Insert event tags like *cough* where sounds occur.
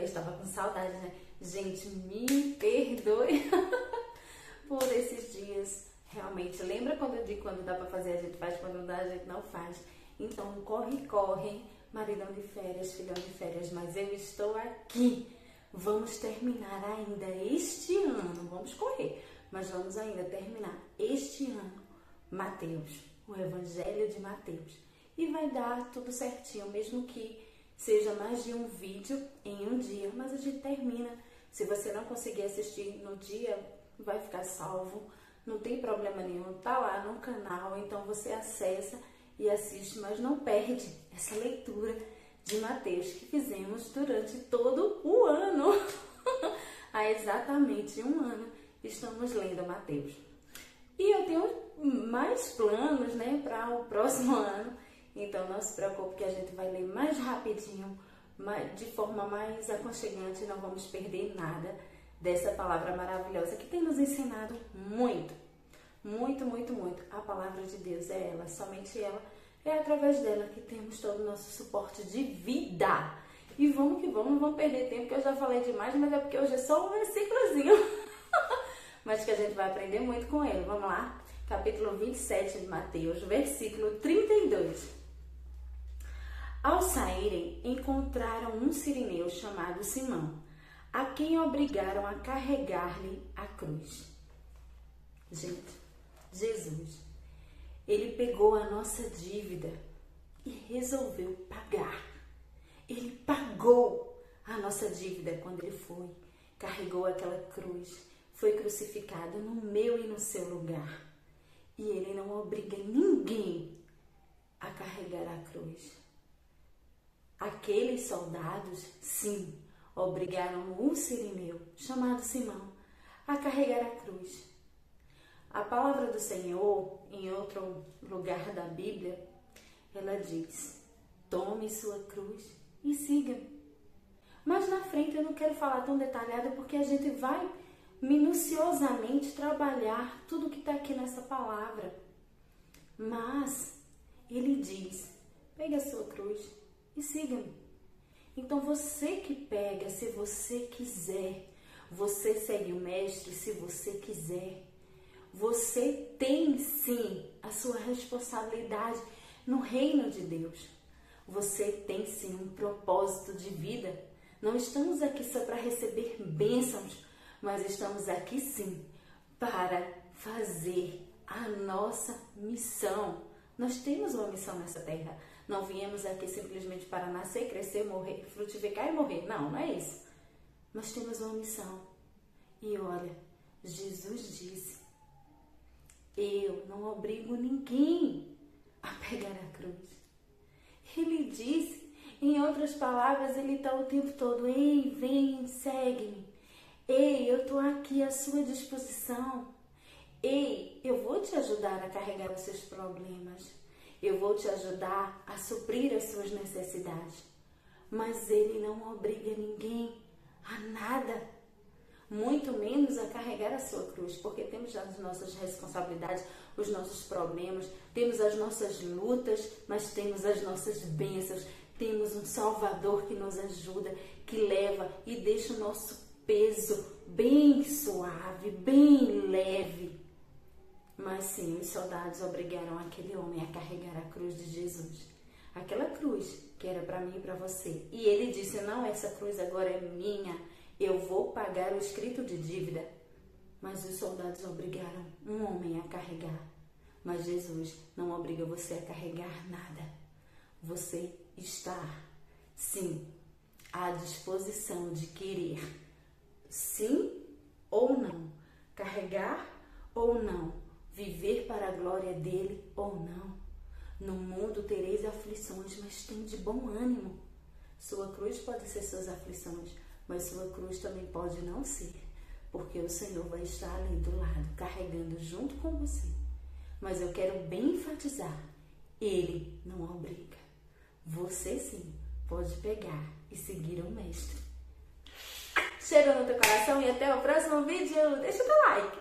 Eu estava com saudade, né? Gente, me perdoe *laughs* por esses dias. Realmente, lembra quando eu digo quando dá pra fazer, a gente faz, quando não dá, a gente não faz. Então, corre, corre, maridão de férias, filhão de férias, mas eu estou aqui. Vamos terminar ainda este ano, vamos correr, mas vamos ainda terminar este ano Mateus, o Evangelho de Mateus. E vai dar tudo certinho, mesmo que seja mais de um vídeo em um dia, mas a gente termina. Se você não conseguir assistir no dia, vai ficar salvo, não tem problema nenhum, tá lá no canal, então você acessa e assiste, mas não perde essa leitura de Mateus que fizemos durante todo o ano. *laughs* Há exatamente um ano estamos lendo Mateus. E eu tenho mais planos né, para o próximo *laughs* ano, então não se preocupe que a gente vai ler mais rapidinho, de forma mais aconchegante, não vamos perder nada dessa palavra maravilhosa que tem nos ensinado muito, muito, muito, muito. A palavra de Deus é ela, somente ela, é através dela que temos todo o nosso suporte de vida. E vamos que vamos, não vamos perder tempo, que eu já falei demais, mas é porque hoje é só um versículozinho. *laughs* mas que a gente vai aprender muito com ele. Vamos lá? Capítulo 27 de Mateus, versículo 32. Ao saírem, encontraram um sirineu chamado Simão, a quem obrigaram a carregar-lhe a cruz. Gente, Jesus, ele pegou a nossa dívida e resolveu pagar. Ele pagou a nossa dívida quando ele foi, carregou aquela cruz, foi crucificado no meu e no seu lugar. E ele não obriga ninguém a carregar a cruz. Aqueles soldados, sim, obrigaram um sirineu, chamado Simão, a carregar a cruz. A palavra do Senhor, em outro lugar da Bíblia, ela diz: tome sua cruz e siga-me. Mas na frente eu não quero falar tão detalhado porque a gente vai minuciosamente trabalhar tudo que está aqui nessa palavra. Mas ele diz: pegue a sua cruz e siga-me. Então você que pega, se você quiser, você segue o mestre se você quiser. Você tem sim a sua responsabilidade no reino de Deus. Você tem sim um propósito de vida. Não estamos aqui só para receber bênçãos, mas estamos aqui sim para fazer a nossa missão. Nós temos uma missão nessa terra. Não viemos aqui simplesmente para nascer, crescer, morrer, frutificar e morrer. Não, não é isso. Nós temos uma missão. E olha, Jesus disse: Eu não obrigo ninguém a pegar a cruz. Ele disse, em outras palavras, ele está o tempo todo: Ei, vem, segue-me. Ei, eu estou aqui à sua disposição. Ei, eu vou te ajudar a carregar os seus problemas. Eu vou te ajudar a suprir as suas necessidades. Mas Ele não obriga ninguém a nada, muito menos a carregar a sua cruz, porque temos as nossas responsabilidades, os nossos problemas, temos as nossas lutas, mas temos as nossas bênçãos. Temos um Salvador que nos ajuda, que leva e deixa o nosso peso bem suave, bem leve mas sim, os soldados obrigaram aquele homem a carregar a cruz de Jesus. Aquela cruz que era para mim e para você. E ele disse: Não, essa cruz agora é minha. Eu vou pagar o escrito de dívida. Mas os soldados obrigaram um homem a carregar. Mas Jesus não obriga você a carregar nada. Você está, sim, à disposição de querer, sim ou não, carregar ou não viver para a glória dele ou não. No mundo tereis aflições, mas tem de bom ânimo. Sua cruz pode ser suas aflições, mas sua cruz também pode não ser, porque o Senhor vai estar ali do lado, carregando junto com você. Mas eu quero bem enfatizar: Ele não obriga. Você sim pode pegar e seguir o Mestre. Cheiro no teu coração e até o próximo vídeo. Deixa o teu like.